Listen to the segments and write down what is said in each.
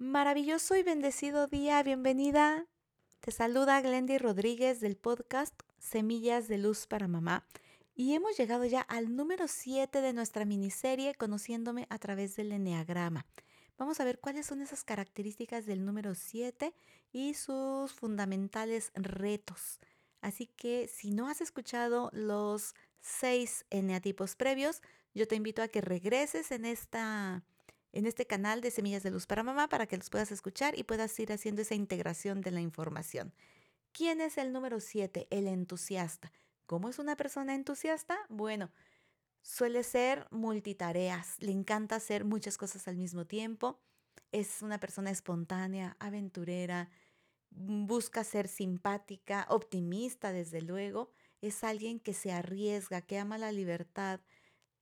Maravilloso y bendecido día, bienvenida. Te saluda Glendy Rodríguez del podcast Semillas de Luz para Mamá. Y hemos llegado ya al número 7 de nuestra miniserie Conociéndome a través del Enneagrama. Vamos a ver cuáles son esas características del número 7 y sus fundamentales retos. Así que si no has escuchado los seis eneatipos previos, yo te invito a que regreses en esta en este canal de Semillas de Luz para Mamá para que los puedas escuchar y puedas ir haciendo esa integración de la información. ¿Quién es el número 7? El entusiasta. ¿Cómo es una persona entusiasta? Bueno, suele ser multitareas, le encanta hacer muchas cosas al mismo tiempo, es una persona espontánea, aventurera, busca ser simpática, optimista desde luego, es alguien que se arriesga, que ama la libertad,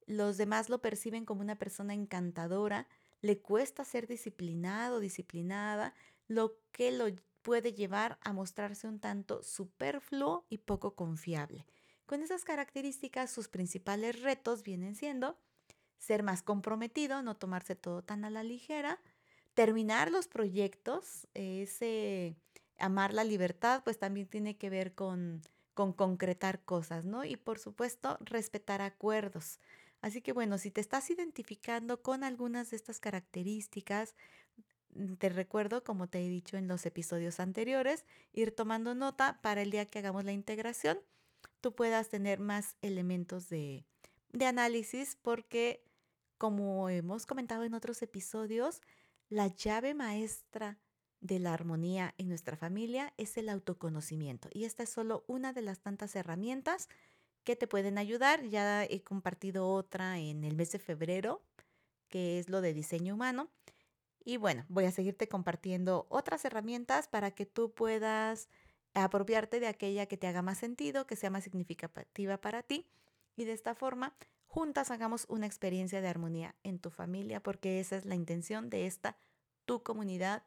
los demás lo perciben como una persona encantadora, le cuesta ser disciplinado, disciplinada, lo que lo puede llevar a mostrarse un tanto superfluo y poco confiable. Con esas características, sus principales retos vienen siendo ser más comprometido, no tomarse todo tan a la ligera, terminar los proyectos, ese amar la libertad, pues también tiene que ver con, con concretar cosas, ¿no? Y por supuesto, respetar acuerdos. Así que bueno, si te estás identificando con algunas de estas características, mm, te recuerdo, como te he dicho en los episodios anteriores, ir tomando nota para el día que hagamos la integración, tú puedas tener más elementos de, de análisis porque, como hemos comentado en otros episodios, la llave maestra de la armonía en nuestra familia es el autoconocimiento. Y esta es solo una de las tantas herramientas que te pueden ayudar. Ya he compartido otra en el mes de febrero, que es lo de diseño humano. Y bueno, voy a seguirte compartiendo otras herramientas para que tú puedas apropiarte de aquella que te haga más sentido, que sea más significativa para ti. Y de esta forma, juntas hagamos una experiencia de armonía en tu familia, porque esa es la intención de esta tu comunidad,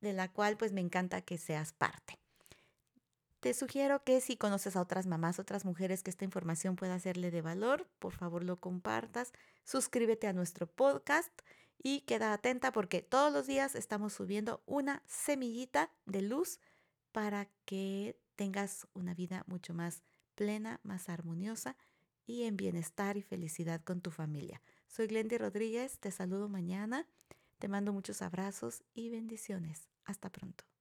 de la cual pues me encanta que seas parte. Te sugiero que si conoces a otras mamás, otras mujeres que esta información pueda serle de valor, por favor lo compartas, suscríbete a nuestro podcast y queda atenta porque todos los días estamos subiendo una semillita de luz para que tengas una vida mucho más plena, más armoniosa y en bienestar y felicidad con tu familia. Soy Glendy Rodríguez, te saludo mañana, te mando muchos abrazos y bendiciones. Hasta pronto.